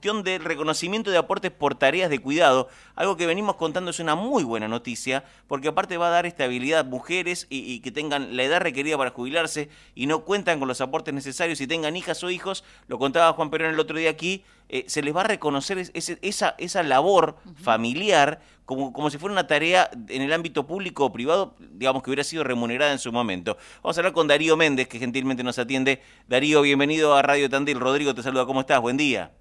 cuestión del reconocimiento de aportes por tareas de cuidado, algo que venimos contando es una muy buena noticia, porque aparte va a dar estabilidad a mujeres y, que tengan la edad requerida para jubilarse y no cuentan con los aportes necesarios y tengan hijas o hijos, lo contaba Juan Perón el otro día aquí, eh, se les va a reconocer esa, esa labor familiar como, como si fuera una tarea en el ámbito público o privado, digamos que hubiera sido remunerada en su momento. Vamos a hablar con Darío Méndez, que gentilmente nos atiende. Darío, bienvenido a Radio Tandil. Rodrigo te saluda, ¿cómo estás? Buen día.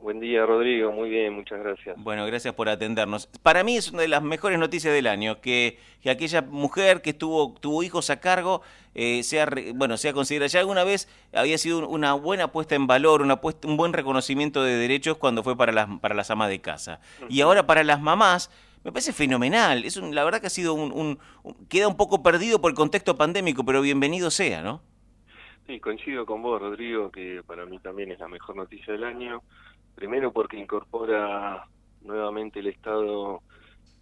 Buen día, Rodrigo. Muy bien, muchas gracias. Bueno, gracias por atendernos. Para mí es una de las mejores noticias del año, que, aquella mujer que estuvo, tuvo hijos a cargo eh, sea, bueno, sea considerada. Ya alguna vez había sido una buena puesta en valor, una puesta, un buen reconocimiento de derechos cuando fue para las, para las amas de casa. Y ahora para las mamás me parece fenomenal. Es la verdad que ha sido un, queda un poco perdido por el contexto pandémico, pero bienvenido sea, ¿no? Sí, coincido con vos, Rodrigo, que para mí también es la mejor noticia del año. Primero porque incorpora nuevamente el Estado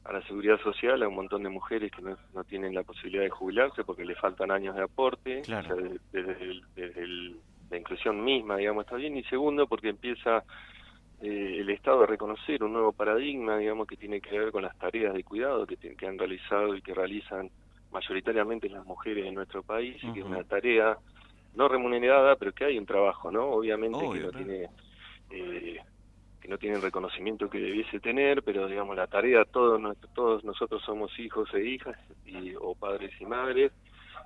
a la seguridad social a un montón de mujeres que no, tienen la posibilidad de jubilarse porque le faltan años de aporte, desde, la inclusión misma, digamos, está bien. Y segundo porque empieza eh, el Estado a reconocer un nuevo paradigma, digamos, que tiene que ver con las tareas de cuidado que, que han realizado y que realizan mayoritariamente las mujeres en nuestro país, y que es una tarea no remunerada, pero que hay un trabajo, ¿no? Obviamente que no tiene... Eh, que no tiene el reconocimiento que debiese tener, pero digamos la tarea todos todos nosotros somos hijos e hijas y, o padres y madres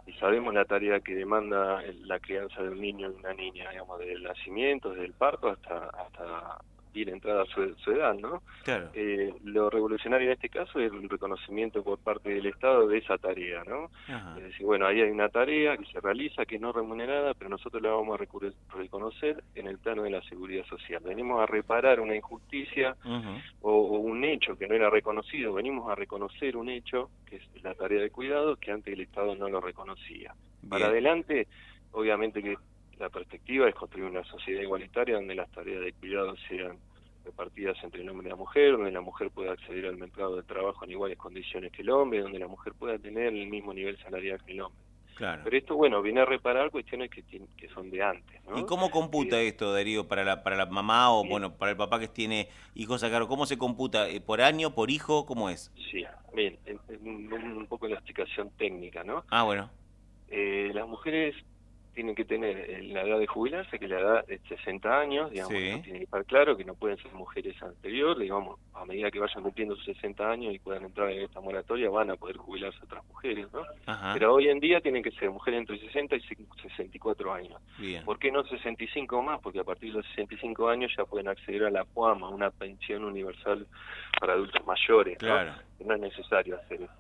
y sabemos la tarea que demanda la crianza de un niño y una niña, digamos, desde el nacimiento, desde el parto hasta hasta ir entrada a su, edad, ¿no? Claro. Eh, lo revolucionario en este caso es el reconocimiento por parte del Estado de esa tarea, ¿no? Es decir, bueno, ahí hay una tarea que se realiza, que es no remunerada, pero nosotros la vamos a reconocer en el plano de la seguridad social. Venimos a reparar una injusticia o, un hecho que no era reconocido, venimos a reconocer un hecho, que es la tarea de cuidado, que antes el Estado no lo reconocía. Para adelante, obviamente que la perspectiva es construir una sociedad igualitaria donde las tareas de cuidado sean repartidas entre el hombre y la mujer, donde la mujer pueda acceder al mercado de trabajo en iguales condiciones que el hombre, donde la mujer pueda tener el mismo nivel salarial que el hombre. Claro. Pero esto, bueno, viene a reparar cuestiones que, que son de antes. ¿Y cómo computa eh, esto, Darío, para la, para la mamá o, bueno, para el papá que tiene hijos a cargo? ¿Cómo se computa? Eh, ¿Por año, por hijo? ¿Cómo es? Sí, bien, un, un poco la explicación técnica, ¿no? Ah, bueno. Eh, las mujeres tienen que tener la edad de jubilarse, que la edad de 60 años, digamos, tiene que estar claro que no pueden ser mujeres anteriores, digamos, a medida que vayan cumpliendo sus 60 años y puedan entrar en esta moratoria, van a poder jubilarse otras mujeres, ¿no? Pero hoy en día tienen que ser mujeres entre 60 y 64 años. ¿Por qué no 65 más? Porque a partir de los 65 años ya pueden acceder a la PUAMA, una pensión universal para adultos mayores, claro. ¿no? es necesario hacer eso.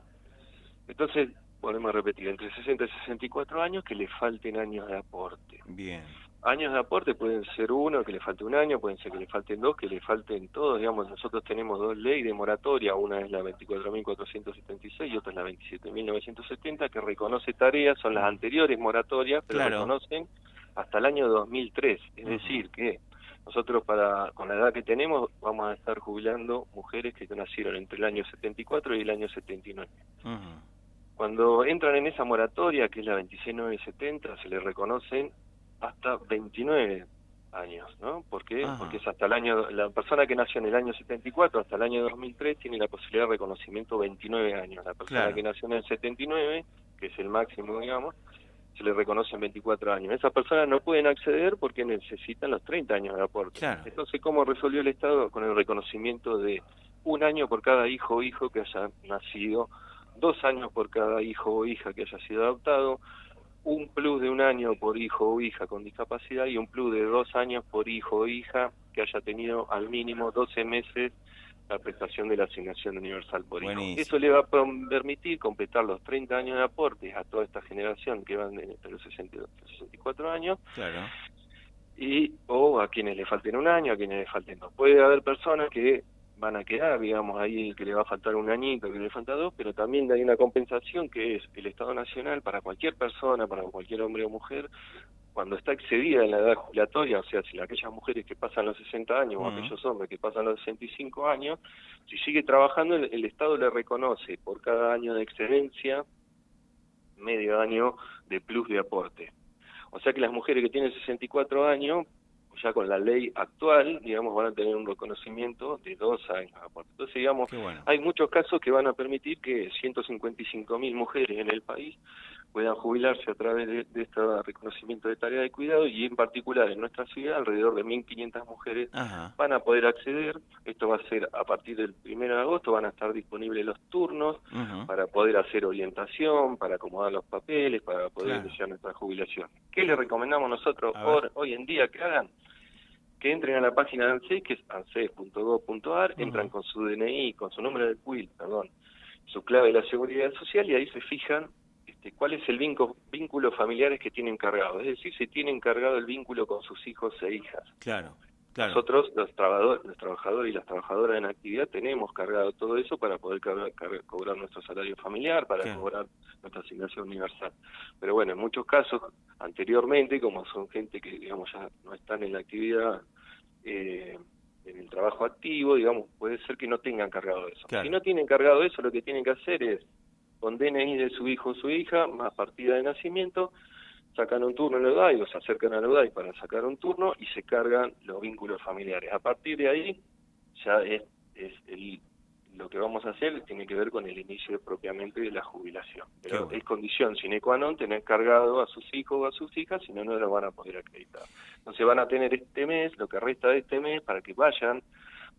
Entonces, volvemos a repetir, entre 60 y 64 años que le falten años de aporte. Bien. Años de aporte pueden ser uno, que le falte un año, pueden ser que le falten dos, que le falten todos. Digamos, nosotros tenemos dos leyes de moratoria, una es la 24.476 y otra es la 27.970, que reconoce tareas, son las anteriores moratorias, pero reconocen hasta el año 2003. Es decir, que nosotros para con la edad que tenemos vamos a estar jubilando mujeres que nacieron entre el año 74 y el año 79. Uh cuando entran en esa moratoria, que es la 26970, se les reconocen hasta 29 años, ¿no? ¿Por qué? Porque es hasta el año, la persona que nació en el año 74 hasta el año 2003 tiene la posibilidad de reconocimiento 29 años. La persona que nació en el 79, que es el máximo, digamos, se le reconocen 24 años. Esas personas no pueden acceder porque necesitan los 30 años de aporte. Entonces, ¿cómo resolvió el Estado? Con el reconocimiento de un año por cada hijo o hijo que haya nacido dos años por cada hijo o hija que haya sido adoptado, un plus de un año por hijo o hija con discapacidad y un plus de dos años por hijo o hija que haya tenido al mínimo 12 meses la prestación de la asignación universal por hijo. Eso le va a permitir completar los 30 años de aportes a toda esta generación que van entre los 62 y los 64 años. Claro. Y, o a quienes le falten un año, a quienes le falten dos. Puede haber personas que van a quedar, digamos, ahí que le va a faltar un añito, que le falta dos, pero también hay una compensación que es el Estado Nacional para cualquier persona, para cualquier hombre o mujer, cuando está excedida en la edad jubilatoria, o sea, si aquellas mujeres que pasan los 60 años o aquellos hombres que pasan los 65 años, si sigue trabajando, el, Estado le reconoce por cada año de excedencia medio año de plus de aporte. O sea que las mujeres que tienen 64 años ya con la ley actual, digamos, van a tener un reconocimiento de dos años. Entonces, digamos, hay muchos casos que van a permitir que 155 mil mujeres en el país puedan jubilarse a través de, este reconocimiento de tarea de cuidado y en particular en nuestra ciudad alrededor de 1.500 mujeres van a poder acceder. Esto va a ser a partir del 1 de agosto, van a estar disponibles los turnos para poder hacer orientación, para acomodar los papeles, para poder iniciar nuestra jubilación. ¿Qué les recomendamos nosotros hoy en día que hagan? Que entren a la página de ANSES, que es anses.gov.ar, entran con su DNI, con su nombre de CUIL, perdón, su clave de la seguridad social y ahí se fijan este, cuál es el vínculo, vínculo familiares que tienen cargado, es decir, si tienen cargado el vínculo con sus hijos e hijas. Claro. Nosotros, los trabajadores, los trabajadores y las trabajadoras en actividad, tenemos cargado todo eso para poder cobrar nuestro salario familiar, para cobrar nuestra asignación universal. Pero bueno, en muchos casos, anteriormente, como son gente que, digamos, ya no están en la actividad, eh, en el trabajo activo, digamos, puede ser que no tengan cargado eso. Si no tienen cargado eso, lo que tienen que hacer es con DNI de su hijo o su hija, más partida de nacimiento, sacan un turno en la UDAI o se acercan a la UDAI para sacar un turno y se cargan los vínculos familiares. A partir de ahí ya es, es el, lo que vamos a hacer tiene que ver con el inicio propiamente de la jubilación. Pero es condición sine qua non tener cargado a sus hijos o a sus hijas, si no, no lo van a poder acreditar. Entonces van a tener este mes, lo que resta de este mes, para que vayan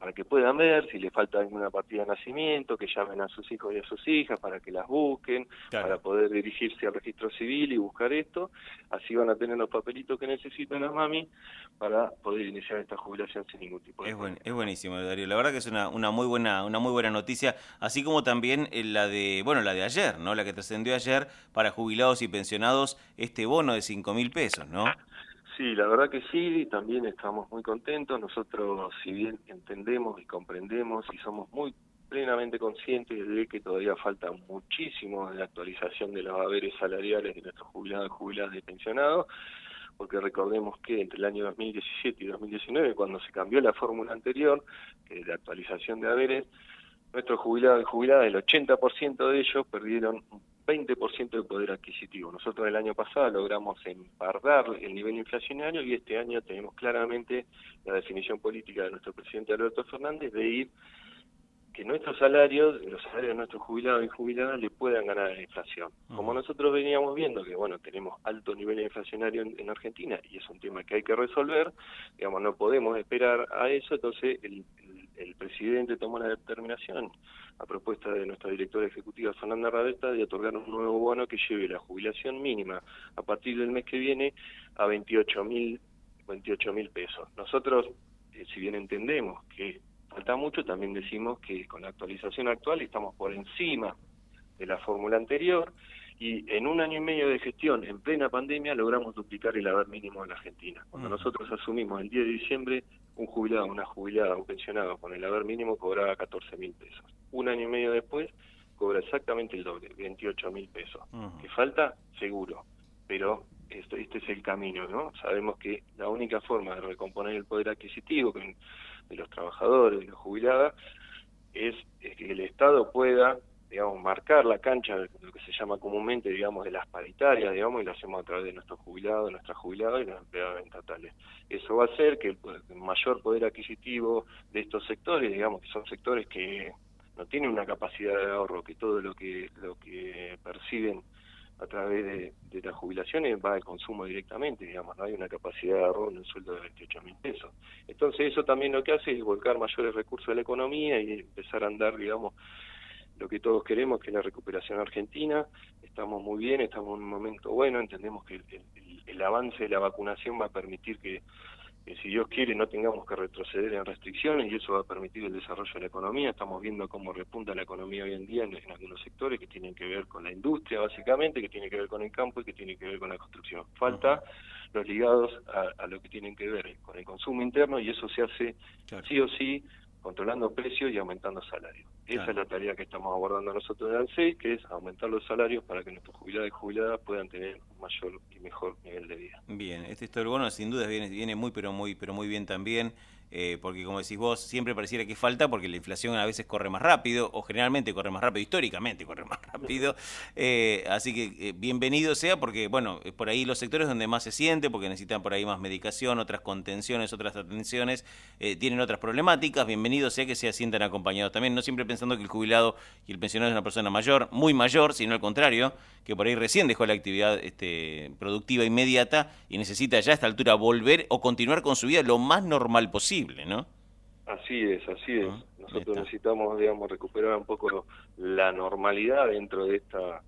para que puedan ver si le falta alguna partida de nacimiento, que llamen a sus hijos y a sus hijas para que las busquen, para poder dirigirse al registro civil y buscar esto. Así van a tener los papelitos que necesitan las mami para poder iniciar esta jubilación sin ningún tipo de es, es buenísimo, Darío. La verdad que es una, una muy buena una muy buena noticia, así como también eh, la de bueno la de ayer, no, la que trascendió ayer para jubilados y pensionados este bono de cinco mil pesos, ¿no? Sí, la verdad que sí, también estamos muy contentos. Nosotros, si bien entendemos y comprendemos y somos muy plenamente conscientes de que todavía falta muchísimo en la actualización de los haberes salariales de nuestros jubilados, jubiladas y pensionados, porque recordemos que entre el año 2017 y 2019, cuando se cambió la fórmula anterior, que la actualización de haberes, nuestros jubilados y jubiladas, el 80% de ellos perdieron 20% de poder adquisitivo. Nosotros el año pasado logramos empardar el nivel inflacionario y este año tenemos claramente la definición política de nuestro presidente Alberto Fernández de ir que nuestros salarios, los salarios de nuestros jubilados y jubiladas le puedan ganar a la inflación. Como nosotros veníamos viendo que bueno, tenemos alto nivel inflacionario en, Argentina y es un tema que hay que resolver, digamos, no podemos esperar a eso, entonces el, el presidente tomó la determinación, a propuesta de nuestra directora ejecutiva Fernanda Radeta, de otorgar un nuevo bono que lleve la jubilación mínima a partir del mes que viene a 28 mil 28 mil pesos. Nosotros, eh, si bien entendemos que falta mucho, también decimos que con la actualización actual estamos por encima de la fórmula anterior y en un año y medio de gestión, en plena pandemia, logramos duplicar el haber mínimo en la Argentina. Cuando nosotros asumimos el 10 de diciembre, un jubilado, una jubilada, un pensionado con el haber mínimo cobraba 14 mil pesos. Un año y medio después, cobra exactamente el doble, 28 mil pesos. ¿Qué falta? Seguro. Pero esto, este es el camino, ¿no? Sabemos que la única forma de recomponer el poder adquisitivo de los trabajadores, de los jubilados, es que el Estado pueda digamos, marcar la cancha de lo que se llama comúnmente, digamos, de las paritarias, digamos, y lo hacemos a través de nuestros jubilados, nuestras jubiladas y los empleados estatales. Eso va a hacer que el, mayor poder adquisitivo de estos sectores, digamos, que son sectores que no tienen una capacidad de ahorro, que todo lo que lo que perciben a través de, de las jubilaciones va al consumo directamente, digamos, no hay una capacidad de ahorro en un sueldo de 28 mil pesos. Entonces eso también lo que hace es volcar mayores recursos a la economía y empezar a andar, digamos, lo que todos queremos, que es la recuperación argentina. Estamos muy bien, estamos en un momento bueno, entendemos que el, avance de la vacunación va a permitir que, si Dios quiere, no tengamos que retroceder en restricciones y eso va a permitir el desarrollo de la economía. Estamos viendo cómo repunta la economía hoy en día en, algunos sectores que tienen que ver con la industria, básicamente, que tiene que ver con el campo y que tiene que ver con la construcción. Falta los ligados a, lo que tienen que ver con el consumo interno y eso se hace sí o sí controlando precios y aumentando salarios. Esa es la tarea que estamos abordando nosotros en ANSEI, que es aumentar los salarios para que nuestros jubilados y jubiladas puedan tener un mayor y mejor nivel de vida. Bien, este bono sin duda viene, viene muy pero muy pero muy bien también. Eh, porque como decís vos, siempre pareciera que falta porque la inflación a veces corre más rápido, o generalmente corre más rápido, históricamente corre más rápido. Eh, así que eh, bienvenido sea porque, bueno, por ahí los sectores donde más se siente, porque necesitan por ahí más medicación, otras contenciones, otras atenciones, tienen otras problemáticas, bienvenido sea que se sientan acompañados también, no siempre pensando que el jubilado y el pensionado es una persona mayor, muy mayor, sino al contrario, que por ahí recién dejó la actividad este, productiva inmediata y necesita ya a esta altura volver o continuar con su vida lo más normal posible, ¿no? Así es, así es. Ah, Nosotros necesitamos, digamos, recuperar un poco la normalidad dentro de esta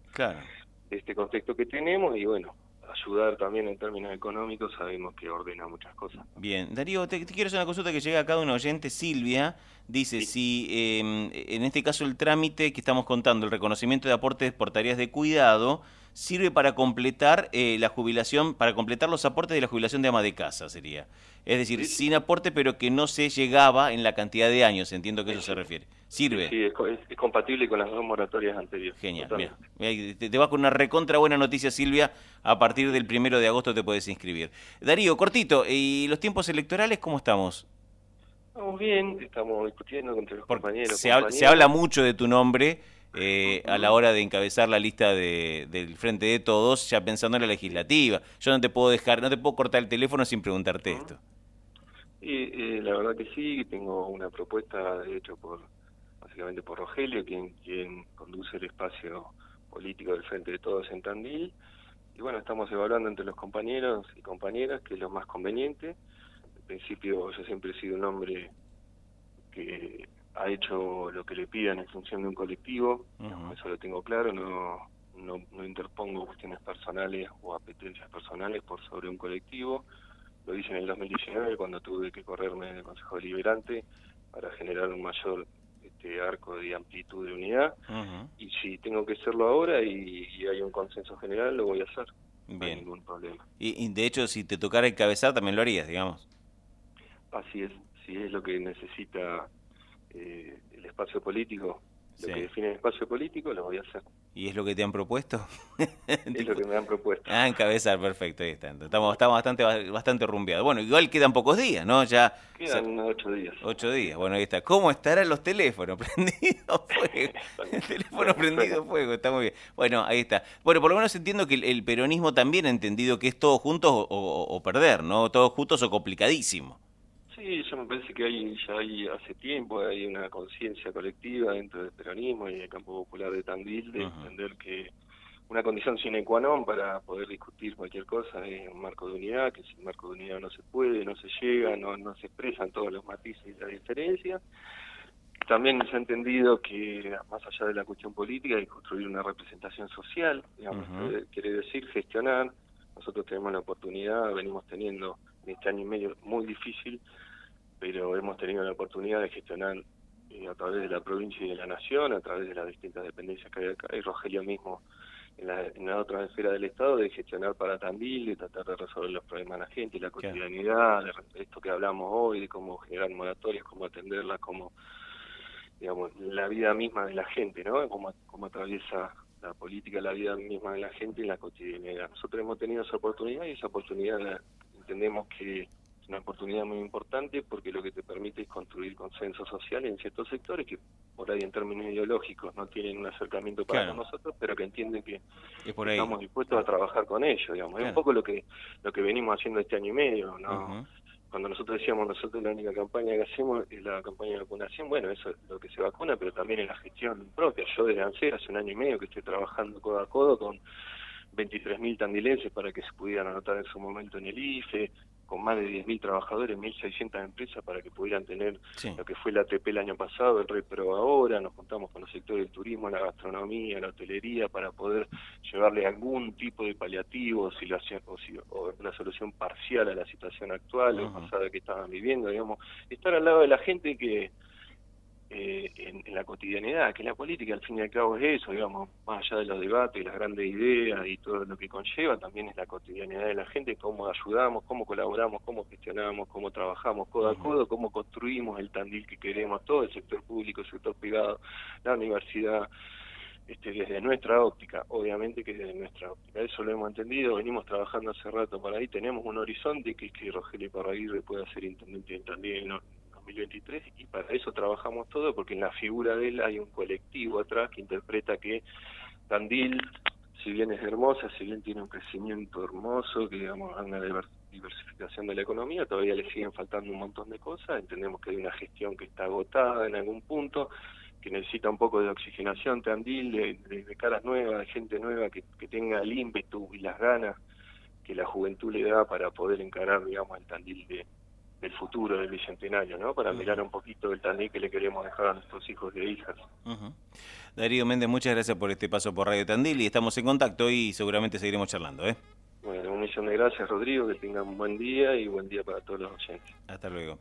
de este contexto que tenemos y bueno, ayudar también en términos económicos, sabemos que ordena muchas cosas. Bien, Darío, te, quiero hacer una consulta que llega acá de un oyente, Silvia, dice si em, en este caso el trámite que estamos contando, el reconocimiento de aportes por tareas de cuidado, sirve para completar eh, la jubilación, para completar los aportes de la jubilación de ama de casa, sería. Es decir, sin aporte, pero que no se llegaba en la cantidad de años, entiendo que eso se refiere. ¿Sirve? Sí, es, compatible con las dos moratorias anteriores. Genial, Te, te, vas con una recontra buena noticia, Silvia. A partir del primero de agosto te puedes inscribir. Darío, cortito, ¿y los tiempos electorales cómo estamos? Estamos bien, estamos discutiendo con los compañeros. Se, Habla, mucho de tu nombre eh, a la hora de encabezar la lista de, del Frente de Todos, ya pensando en la legislativa. Yo no te puedo dejar, no te puedo cortar el teléfono sin preguntarte esto. Y, la verdad que sí, tengo una propuesta, de hecho, por básicamente por Rogelio, quien, quien conduce el espacio político del Frente de Todos en Tandil. Y bueno, estamos evaluando entre los compañeros y compañeras qué es lo más conveniente principio yo siempre he sido un hombre que ha hecho lo que le pidan en función de un colectivo, eso lo tengo claro, no, no, interpongo cuestiones personales o apetencias personales por sobre un colectivo. Lo hice en el 2019 cuando tuve que correrme en el Consejo Deliberante para generar un mayor este arco de amplitud de unidad. Y si tengo que hacerlo ahora y, hay un consenso general, lo voy a hacer. Bien. No hay ningún problema. Y, y de hecho, si te tocara encabezar, también lo harías, digamos. Así es, si es lo que necesita eh, el espacio político, lo que define el espacio político, lo voy a hacer. ¿Y es lo que te han propuesto? es lo que me han propuesto. Ah, encabezar, perfecto, ahí está. Estamos, estamos bastante, bastante rumbeados. Bueno, igual quedan pocos días, ¿no? Ya, quedan ocho días. Ocho días, bueno, ahí está. ¿Cómo estarán los teléfonos? Prendido fuego. el teléfono prendido fuego, está muy bien. Bueno, ahí está. Bueno, por lo menos entiendo que el, peronismo también ha entendido que es todo juntos o, o perder, ¿no? Todos juntos o complicadísimo. Sí, yo me parece que hay ya hay hace tiempo hay una conciencia colectiva dentro del peronismo y del campo popular de Tandil de entender que una condición sine qua non para poder discutir cualquier cosa es un marco de unidad, que sin marco de unidad no se puede, no se llega, no, no se expresan todos los matices y las diferencias. También se ha entendido que más allá de la cuestión política hay que construir una representación social, digamos, quiere decir gestionar. Nosotros tenemos la oportunidad, venimos teniendo en este año y medio muy difícil, pero hemos tenido la oportunidad de gestionar eh, a través de la provincia y de la nación, a través de las distintas dependencias que hay acá, y Rogelio mismo en la, en la otra esfera del Estado, de gestionar para Tandil, de tratar de resolver los problemas de la gente, la cotidianidad, de esto que hablamos hoy, de cómo generar moratorias, cómo atenderlas, cómo, digamos, la vida misma de la gente, ¿no? Cómo, cómo atraviesa la política, la vida misma de la gente en la cotidianidad. Nosotros hemos tenido esa oportunidad y esa oportunidad entendemos que es una oportunidad muy importante porque lo que te permite es construir consenso social en ciertos sectores que por ahí en términos ideológicos no tienen un acercamiento para nosotros, pero que entienden que estamos dispuestos a trabajar con ellos, digamos. Es un poco lo que lo que venimos haciendo este año y medio, ¿no? Cuando nosotros decíamos nosotros la única campaña que hacemos es la campaña de vacunación, bueno, eso es lo que se vacuna, pero también es la gestión propia. Yo desde ANSER hace un año y medio que estoy trabajando codo a codo con 23.000 tandilenses para que se pudieran anotar en su momento en el IFE, con más de 10.000 trabajadores, 1.600 empresas para que pudieran tener lo que fue la ATP el año pasado, el Repro ahora, nos contamos con los sectores del turismo, la gastronomía, la hotelería, para poder llevarle algún tipo de paliativo si lo o, si, o una solución parcial a la situación actual o pasada que estaban viviendo, digamos, estar al lado de la gente que eh, en, la cotidianidad, que la política al fin y al cabo es eso, digamos, más allá de los debates, las grandes ideas y todo lo que conlleva, también es la cotidianidad de la gente, cómo ayudamos, cómo colaboramos, cómo gestionamos, cómo trabajamos codo a codo, cómo construimos el Tandil que queremos, todo el sector público, el sector privado, la universidad, este, desde nuestra óptica, obviamente que desde nuestra óptica. Eso lo hemos entendido, venimos trabajando hace rato por ahí, tenemos un horizonte que es que Rogelio Parraguirre pueda ser intendente también en 2023 y para eso trabajamos todo porque en la figura de él hay un colectivo atrás que interpreta que Tandil, si bien es hermosa, si bien tiene un crecimiento hermoso, que digamos una diversificación de la economía, todavía le siguen faltando un montón de cosas, entendemos que hay una gestión que está agotada en algún punto, que necesita un poco de oxigenación Tandil, de, caras nuevas, de gente nueva que, tenga el ímpetu y las ganas que la juventud le da para poder encarar, digamos, el Tandil de, del futuro del bicentenario, ¿no? Para mirar un poquito el Tandil que le queremos dejar a nuestros hijos e hijas. Darío Méndez, muchas gracias por este paso por Radio Tandil y estamos en contacto y seguramente seguiremos charlando, ¿eh? Bueno, un millón de gracias, Rodrigo, que tengan un buen día y buen día para todos los oyentes. Hasta luego.